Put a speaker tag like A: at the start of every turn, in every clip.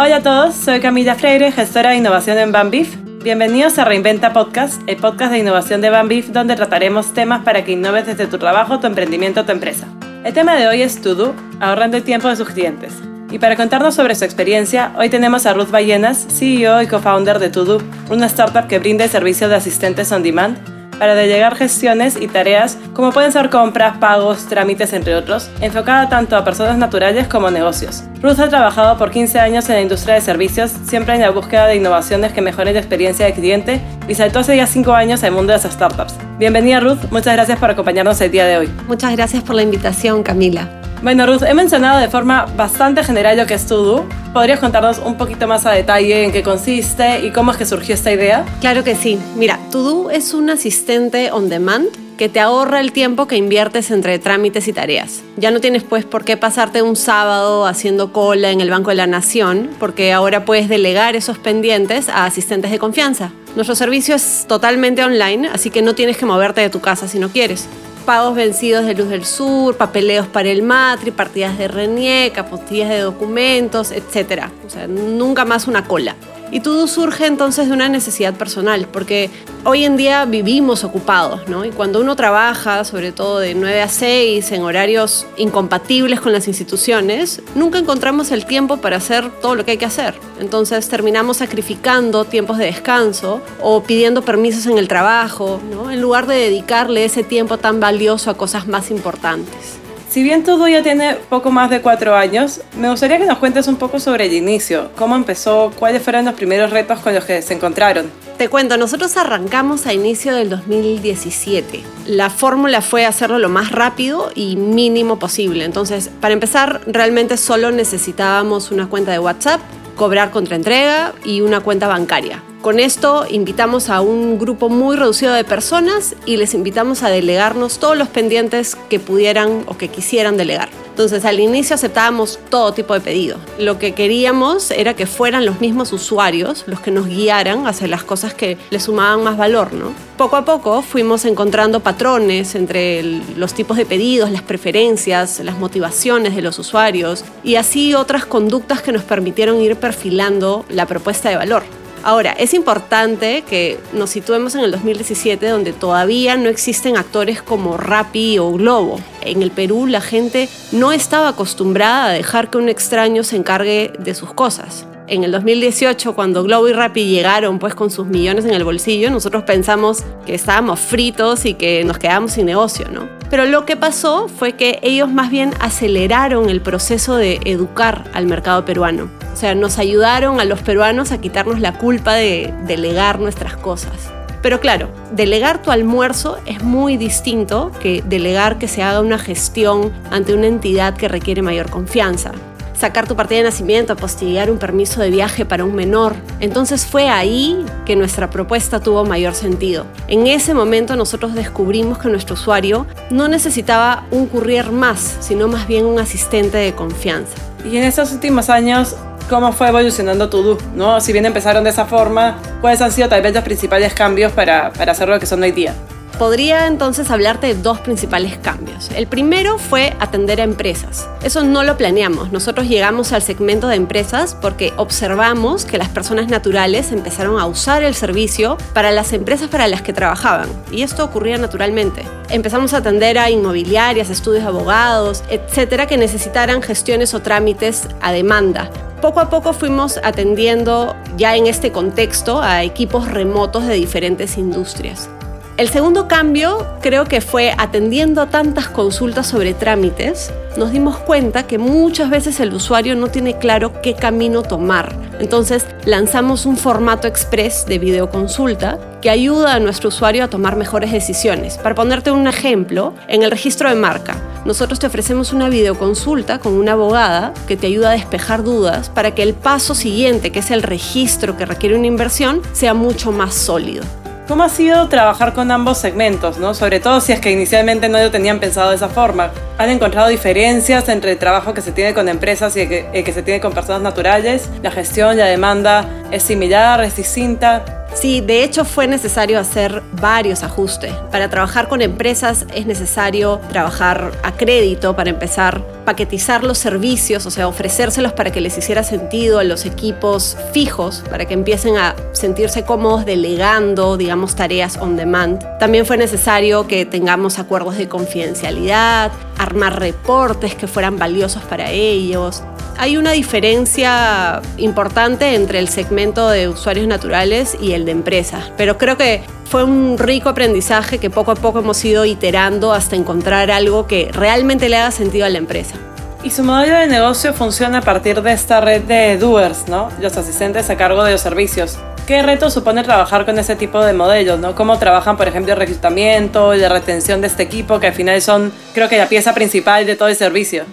A: Hola a todos, soy Camila Freire, gestora de innovación en Bambif. Bienvenidos a Reinventa Podcast, el podcast de innovación de Bambif, donde trataremos temas para que innoves desde tu trabajo, tu emprendimiento o tu empresa. El tema de hoy es Todo, ahorrando el tiempo de sus clientes. Y para contarnos sobre su experiencia, hoy tenemos a Ruth Ballenas, CEO y co-founder de Todo, una startup que brinda el servicio de asistentes on demand para delegar gestiones y tareas como pueden ser compras, pagos, trámites, entre otros, enfocada tanto a personas naturales como negocios. Ruth ha trabajado por 15 años en la industria de servicios, siempre en la búsqueda de innovaciones que mejoren la experiencia del cliente y saltó hace ya 5 años al mundo de las startups. Bienvenida Ruth, muchas gracias por acompañarnos el día de hoy.
B: Muchas gracias por la invitación, Camila.
A: Bueno, Ruth, he mencionado de forma bastante general lo que es Todo. ¿Podrías contarnos un poquito más a detalle en qué consiste y cómo es que surgió esta idea?
B: Claro que sí. Mira, Todo es un asistente on demand que te ahorra el tiempo que inviertes entre trámites y tareas. Ya no tienes pues por qué pasarte un sábado haciendo cola en el Banco de la Nación, porque ahora puedes delegar esos pendientes a asistentes de confianza. Nuestro servicio es totalmente online, así que no tienes que moverte de tu casa si no quieres pagos vencidos de Luz del Sur, papeleos para el matri, partidas de RENIEC, apostillas de documentos, etc. O sea, nunca más una cola. Y todo surge entonces de una necesidad personal, porque hoy en día vivimos ocupados, ¿no? Y cuando uno trabaja, sobre todo de 9 a 6, en horarios incompatibles con las instituciones, nunca encontramos el tiempo para hacer todo lo que hay que hacer. Entonces terminamos sacrificando tiempos de descanso o pidiendo permisos en el trabajo, ¿no? En lugar de dedicarle ese tiempo tan valioso a cosas más importantes.
A: Si bien todo ya tiene poco más de cuatro años, me gustaría que nos cuentes un poco sobre el inicio, cómo empezó, cuáles fueron los primeros retos con los que se encontraron.
B: Te cuento, nosotros arrancamos a inicio del 2017. La fórmula fue hacerlo lo más rápido y mínimo posible. Entonces, para empezar, realmente solo necesitábamos una cuenta de WhatsApp, cobrar contra entrega y una cuenta bancaria. Con esto invitamos a un grupo muy reducido de personas y les invitamos a delegarnos todos los pendientes que pudieran o que quisieran delegar. Entonces al inicio aceptábamos todo tipo de pedidos. Lo que queríamos era que fueran los mismos usuarios los que nos guiaran hacia las cosas que les sumaban más valor, ¿no? Poco a poco fuimos encontrando patrones entre los tipos de pedidos, las preferencias, las motivaciones de los usuarios y así otras conductas que nos permitieron ir perfilando la propuesta de valor. Ahora, es importante que nos situemos en el 2017, donde todavía no existen actores como Rappi o Globo. En el Perú la gente no estaba acostumbrada a dejar que un extraño se encargue de sus cosas en el 2018, cuando Globo y Rappi llegaron pues con sus millones en el bolsillo, nosotros pensamos que estábamos fritos y que nos quedábamos sin negocio, ¿no? Pero lo que pasó fue que ellos más bien aceleraron el proceso de educar al mercado peruano. O sea, nos ayudaron a los peruanos a quitarnos la culpa de delegar nuestras cosas. Pero claro, delegar tu almuerzo es muy distinto que delegar que se haga una gestión ante una entidad que requiere mayor confianza sacar tu partida de nacimiento, apostillar un permiso de viaje para un menor. Entonces fue ahí que nuestra propuesta tuvo mayor sentido. En ese momento nosotros descubrimos que nuestro usuario no necesitaba un courier más, sino más bien un asistente de confianza.
A: Y en estos últimos años, ¿cómo fue evolucionando Todo? ¿no? Si bien empezaron de esa forma, ¿cuáles han sido tal vez los principales cambios para, para hacer lo que son hoy día?
B: Podría entonces hablarte de dos principales cambios. El primero fue atender a empresas. Eso no lo planeamos. Nosotros llegamos al segmento de empresas porque observamos que las personas naturales empezaron a usar el servicio para las empresas para las que trabajaban. Y esto ocurría naturalmente. Empezamos a atender a inmobiliarias, estudios de abogados, etcétera, que necesitaran gestiones o trámites a demanda poco a poco fuimos atendiendo ya en este contexto a equipos remotos de diferentes industrias. El segundo cambio creo que fue atendiendo a tantas consultas sobre trámites, nos dimos cuenta que muchas veces el usuario no tiene claro qué camino tomar. Entonces lanzamos un formato express de videoconsulta que ayuda a nuestro usuario a tomar mejores decisiones. Para ponerte un ejemplo, en el registro de marca, nosotros te ofrecemos una videoconsulta con una abogada que te ayuda a despejar dudas para que el paso siguiente, que es el registro que requiere una inversión, sea mucho más sólido.
A: ¿Cómo ha sido trabajar con ambos segmentos, ¿no? sobre todo si es que inicialmente no lo tenían pensado de esa forma? ¿Han encontrado diferencias entre el trabajo que se tiene con empresas y el que, el que se tiene con personas naturales? ¿La gestión, la demanda es similar, es distinta?
B: Sí, de hecho fue necesario hacer varios ajustes. Para trabajar con empresas es necesario trabajar a crédito para empezar, paquetizar los servicios, o sea, ofrecérselos para que les hiciera sentido a los equipos fijos, para que empiecen a sentirse cómodos delegando, digamos, tareas on demand. También fue necesario que tengamos acuerdos de confidencialidad, armar reportes que fueran valiosos para ellos, hay una diferencia importante entre el segmento de usuarios naturales y el de empresas, pero creo que fue un rico aprendizaje que poco a poco hemos ido iterando hasta encontrar algo que realmente le haga sentido a la empresa.
A: Y su modelo de negocio funciona a partir de esta red de doers, ¿no? Los asistentes a cargo de los servicios. ¿Qué reto supone trabajar con ese tipo de modelos, ¿no? ¿Cómo trabajan, por ejemplo, el reclutamiento y la retención de este equipo, que al final son, creo que la pieza principal de todo el servicio?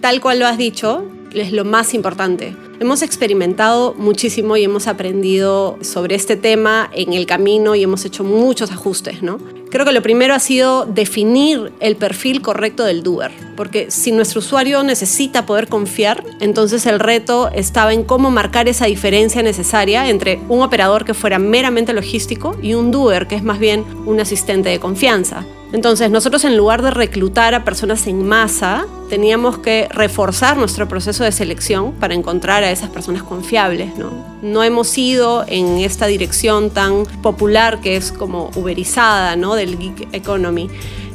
B: Tal cual lo has dicho, es lo más importante. Hemos experimentado muchísimo y hemos aprendido sobre este tema en el camino y hemos hecho muchos ajustes, ¿no? Creo que lo primero ha sido definir el perfil correcto del doer, porque si nuestro usuario necesita poder confiar, entonces el reto estaba en cómo marcar esa diferencia necesaria entre un operador que fuera meramente logístico y un doer que es más bien un asistente de confianza. Entonces, nosotros en lugar de reclutar a personas en masa, teníamos que reforzar nuestro proceso de selección para encontrar a esas personas confiables. No, no hemos ido en esta dirección tan popular que es como uberizada ¿no? Economy.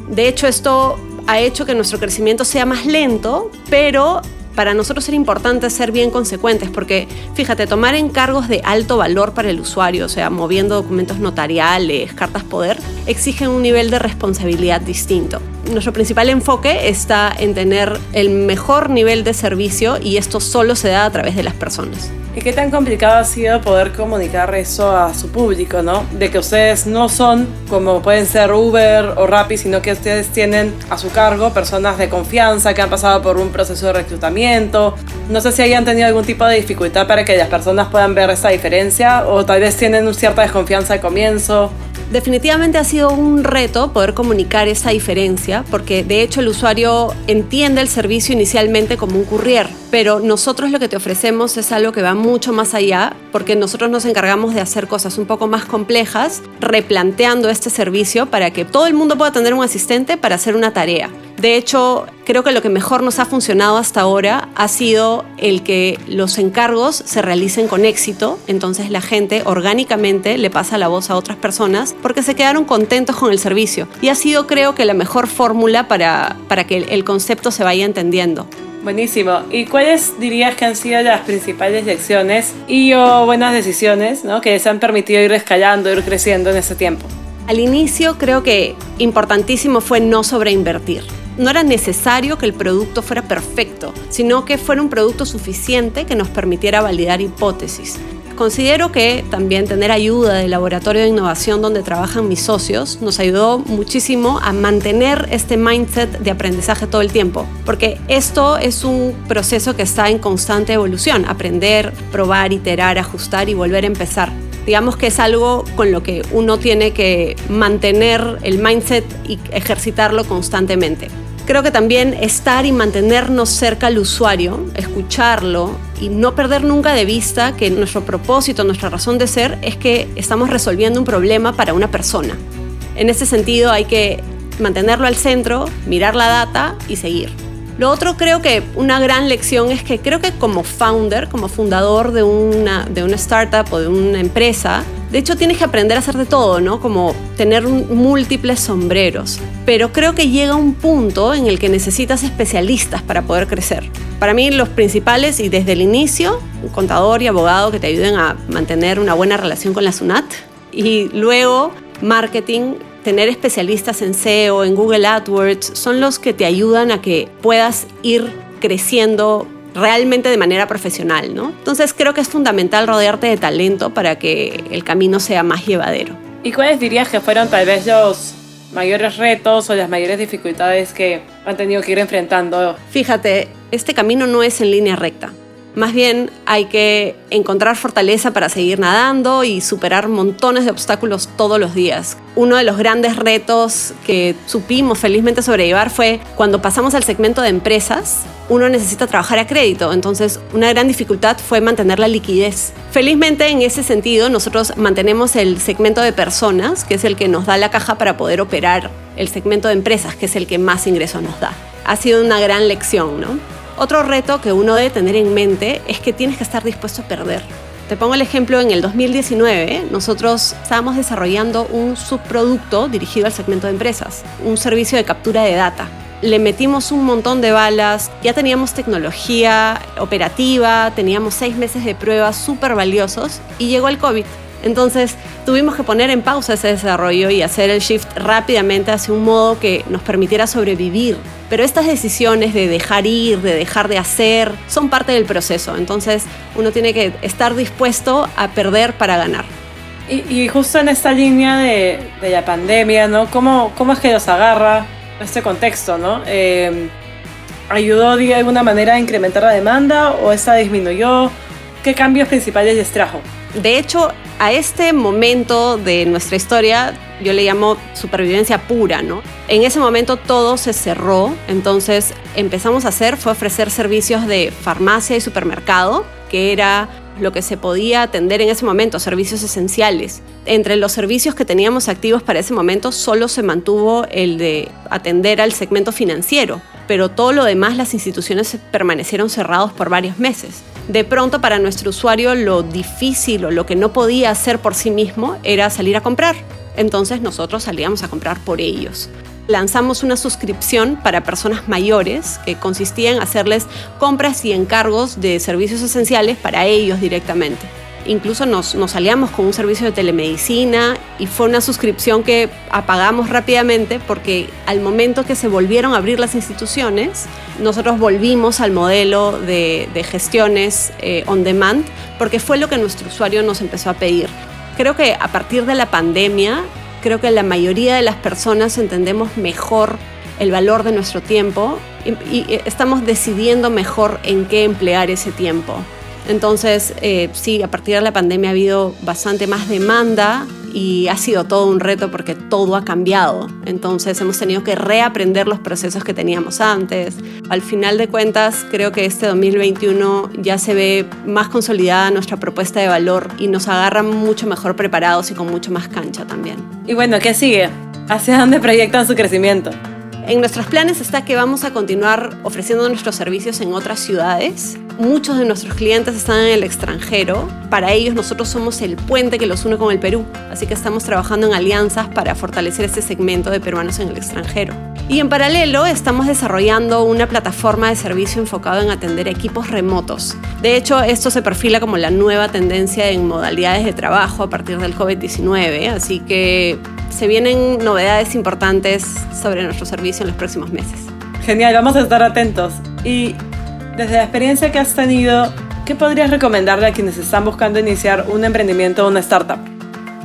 B: De hecho, esto ha hecho que nuestro crecimiento sea más lento, pero para nosotros era importante ser bien consecuentes, porque fíjate, tomar encargos de alto valor para el usuario, o sea, moviendo documentos notariales, cartas poder, exigen un nivel de responsabilidad distinto. Nuestro principal enfoque está en tener el mejor nivel de servicio y esto solo se da a través de las personas.
A: ¿Y qué tan complicado ha sido poder comunicar eso a su público, no? De que ustedes no son como pueden ser Uber o Rappi, sino que ustedes tienen a su cargo personas de confianza que han pasado por un proceso de reclutamiento. No sé si hayan tenido algún tipo de dificultad para que las personas puedan ver esa diferencia o tal vez tienen cierta desconfianza al comienzo.
B: Definitivamente ha sido un reto poder comunicar esa diferencia, porque de hecho el usuario entiende el servicio inicialmente como un courier, pero nosotros lo que te ofrecemos es algo que va mucho más allá, porque nosotros nos encargamos de hacer cosas un poco más complejas, replanteando este servicio para que todo el mundo pueda tener un asistente para hacer una tarea. De hecho, creo que lo que mejor nos ha funcionado hasta ahora ha sido el que los encargos se realicen con éxito, entonces la gente orgánicamente le pasa la voz a otras personas porque se quedaron contentos con el servicio. Y ha sido creo que la mejor fórmula para, para que el concepto se vaya entendiendo.
A: Buenísimo. ¿Y cuáles dirías que han sido las principales lecciones y o buenas decisiones ¿no? que se han permitido ir escalando, ir creciendo en ese tiempo?
B: Al inicio creo que importantísimo fue no sobreinvertir no era necesario que el producto fuera perfecto, sino que fuera un producto suficiente que nos permitiera validar hipótesis. Considero que también tener ayuda del laboratorio de innovación donde trabajan mis socios nos ayudó muchísimo a mantener este mindset de aprendizaje todo el tiempo, porque esto es un proceso que está en constante evolución, aprender, probar, iterar, ajustar y volver a empezar digamos que es algo con lo que uno tiene que mantener el mindset y ejercitarlo constantemente. Creo que también estar y mantenernos cerca al usuario, escucharlo y no perder nunca de vista que nuestro propósito, nuestra razón de ser es que estamos resolviendo un problema para una persona. En ese sentido hay que mantenerlo al centro, mirar la data y seguir. Lo otro creo que una gran lección es que creo que como founder, como fundador de una, de una startup o de una empresa, de hecho tienes que aprender a hacer de todo, ¿no? Como tener múltiples sombreros. Pero creo que llega un punto en el que necesitas especialistas para poder crecer. Para mí los principales y desde el inicio, un contador y abogado que te ayuden a mantener una buena relación con la SUNAT. Y luego marketing tener especialistas en SEO, en Google AdWords, son los que te ayudan a que puedas ir creciendo realmente de manera profesional, ¿no? Entonces creo que es fundamental rodearte de talento para que el camino sea más llevadero.
A: ¿Y cuáles dirías que fueron tal vez los mayores retos o las mayores dificultades que han tenido que ir enfrentando?
B: Fíjate, este camino no es en línea recta. Más bien hay que encontrar fortaleza para seguir nadando y superar montones de obstáculos todos los días. Uno de los grandes retos que supimos felizmente sobrellevar fue cuando pasamos al segmento de empresas, uno necesita trabajar a crédito, entonces una gran dificultad fue mantener la liquidez. Felizmente en ese sentido nosotros mantenemos el segmento de personas, que es el que nos da la caja para poder operar, el segmento de empresas, que es el que más ingresos nos da. Ha sido una gran lección, ¿no? Otro reto que uno debe tener en mente es que tienes que estar dispuesto a perder. Te pongo el ejemplo, en el 2019 nosotros estábamos desarrollando un subproducto dirigido al segmento de empresas, un servicio de captura de data. Le metimos un montón de balas, ya teníamos tecnología operativa, teníamos seis meses de pruebas súper valiosos y llegó el COVID. Entonces tuvimos que poner en pausa ese desarrollo y hacer el shift rápidamente hacia un modo que nos permitiera sobrevivir. Pero estas decisiones de dejar ir, de dejar de hacer, son parte del proceso. Entonces uno tiene que estar dispuesto a perder para ganar.
A: Y, justo en esta línea de, la pandemia, ¿no? ¿Cómo, ¿Cómo es que los agarra este contexto, ¿no? Eh, ¿Ayudó de alguna manera a incrementar la demanda o esta disminuyó? ¿Qué cambios principales les trajo?
B: De hecho, a este momento de nuestra historia yo le llamo supervivencia pura, ¿no? En ese momento todo se cerró, entonces empezamos a hacer fue ofrecer servicios de farmacia y supermercado, que era lo que se podía atender en ese momento, servicios esenciales. Entre los servicios que teníamos activos para ese momento solo se mantuvo el de atender al segmento financiero, pero todo lo demás las instituciones permanecieron cerrados por varios meses de pronto para nuestro usuario lo difícil o lo que no podía hacer por sí mismo era salir a comprar. Entonces nosotros salíamos a comprar por ellos. Lanzamos una suscripción para personas mayores que consistía en hacerles compras y encargos de servicios esenciales para ellos directamente. Incluso nos, nos aliamos con un servicio de telemedicina y fue una suscripción que apagamos rápidamente porque al momento que se volvieron a abrir las instituciones, nosotros volvimos al modelo de, gestiones eh, on demand porque fue lo que nuestro usuario nos empezó a pedir. Creo que a partir de la pandemia, creo que la mayoría de las personas entendemos mejor el valor de nuestro tiempo y estamos decidiendo mejor en qué emplear ese tiempo. Entonces, eh, sí, a partir de la pandemia ha habido bastante más demanda y ha sido todo un reto porque todo ha cambiado. Entonces hemos tenido que reaprender los procesos que teníamos antes. Al final de cuentas, creo que este 2021 ya se ve más consolidada nuestra propuesta de valor y nos agarra mucho mejor preparados y con mucho más cancha también.
A: Y bueno, ¿qué sigue? ¿Hacia dónde proyectan su crecimiento?
B: En nuestros planes está que vamos a continuar ofreciendo nuestros servicios en otras ciudades. Muchos de nuestros clientes están en el extranjero. Para ellos nosotros somos el puente que los une con el Perú. Así que estamos trabajando en alianzas para fortalecer este segmento de peruanos en el extranjero. Y en paralelo estamos desarrollando una plataforma de servicio enfocado en atender equipos remotos. De hecho, esto se perfila como la nueva tendencia en modalidades de trabajo a partir del COVID-19. Así que se vienen novedades importantes sobre nuestro servicio en los próximos meses.
A: Genial, vamos a estar atentos. Y desde la experiencia que has tenido, ¿qué podrías recomendarle a quienes están buscando iniciar un emprendimiento o una startup?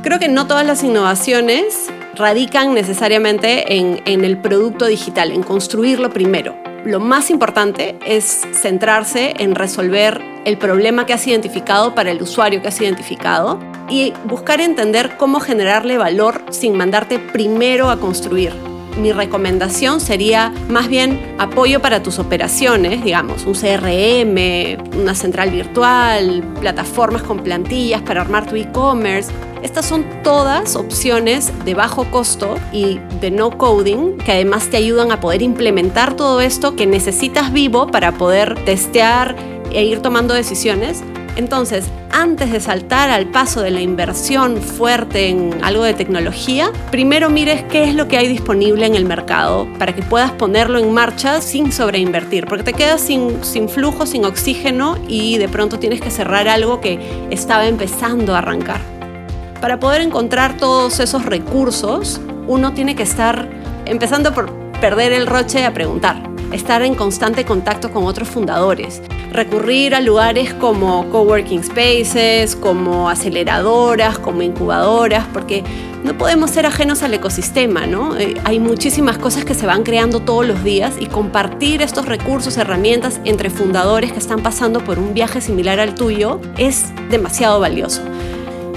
B: Creo que no todas las innovaciones radican necesariamente en, en el producto digital, en construirlo primero. Lo más importante es centrarse en resolver el problema que has identificado para el usuario que has identificado y buscar entender cómo generarle valor sin mandarte primero a construir. Mi recomendación sería más bien apoyo para tus operaciones, digamos, un CRM, una central virtual, plataformas con plantillas para armar tu e-commerce. Estas son todas opciones de bajo costo y de no coding que además te ayudan a poder implementar todo esto que necesitas vivo para poder testear e ir tomando decisiones entonces, antes de saltar al paso de la inversión fuerte en algo de tecnología, primero mires qué es lo que hay disponible en el mercado para que puedas ponerlo en marcha sin sobreinvertir, porque te quedas sin, flujo, sin oxígeno y de pronto tienes que cerrar algo que estaba empezando a arrancar. Para poder encontrar todos esos recursos, uno tiene que estar, empezando por perder el roche a preguntar, estar en constante contacto con otros fundadores, recurrir a lugares como coworking spaces, como aceleradoras, como incubadoras, porque no podemos ser ajenos al ecosistema, ¿no? Eh, hay muchísimas cosas que se van creando todos los días y compartir estos recursos, herramientas entre fundadores que están pasando por un viaje similar al tuyo es demasiado valioso.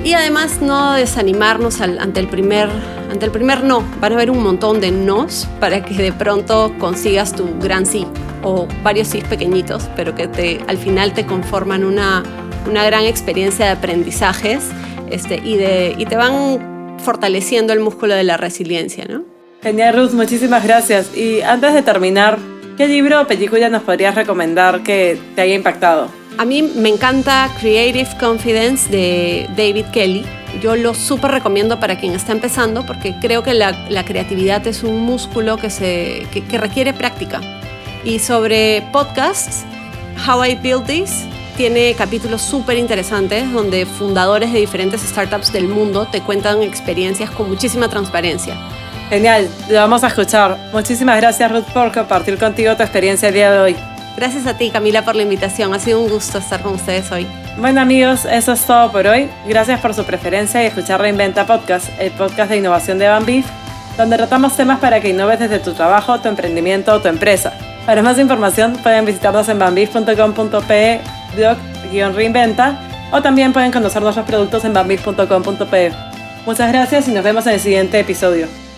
B: Y además no desanimarnos ante, el primer, ante el primer no. Van a haber un montón de nos para que de pronto consigas tu gran sí o varios sí pequeñitos, pero que te, al final te conforman una, una gran experiencia de aprendizajes este, y, de, y te van fortaleciendo el músculo de la resiliencia. ¿no?
A: Genial, Ruth, muchísimas gracias. Y antes de terminar, ¿qué libro o película nos podrías recomendar que te haya impactado?
B: A mí me encanta Creative Confidence de David Kelly. Yo lo súper recomiendo para quien está empezando porque creo que la, creatividad es un músculo que, se, que, requiere práctica. Y sobre podcasts, How I Built This tiene capítulos súper interesantes donde fundadores de diferentes startups del mundo te cuentan experiencias con muchísima transparencia.
A: Genial, lo vamos a escuchar. Muchísimas gracias Ruth por compartir contigo tu experiencia el día de hoy.
B: Gracias a ti, Camila, por la invitación. Ha sido un gusto estar con ustedes hoy.
A: Bueno, amigos, eso es todo por hoy. Gracias por su preferencia y escuchar Reinventa Podcast, el podcast de innovación de Bambif, donde tratamos temas para que innoves desde tu trabajo, tu emprendimiento o tu empresa. Para más información pueden visitarnos en bambif.com.pe blog-reinventa o también pueden conocer nuestros productos en bambif.com.pe. Muchas gracias y nos vemos en el siguiente episodio.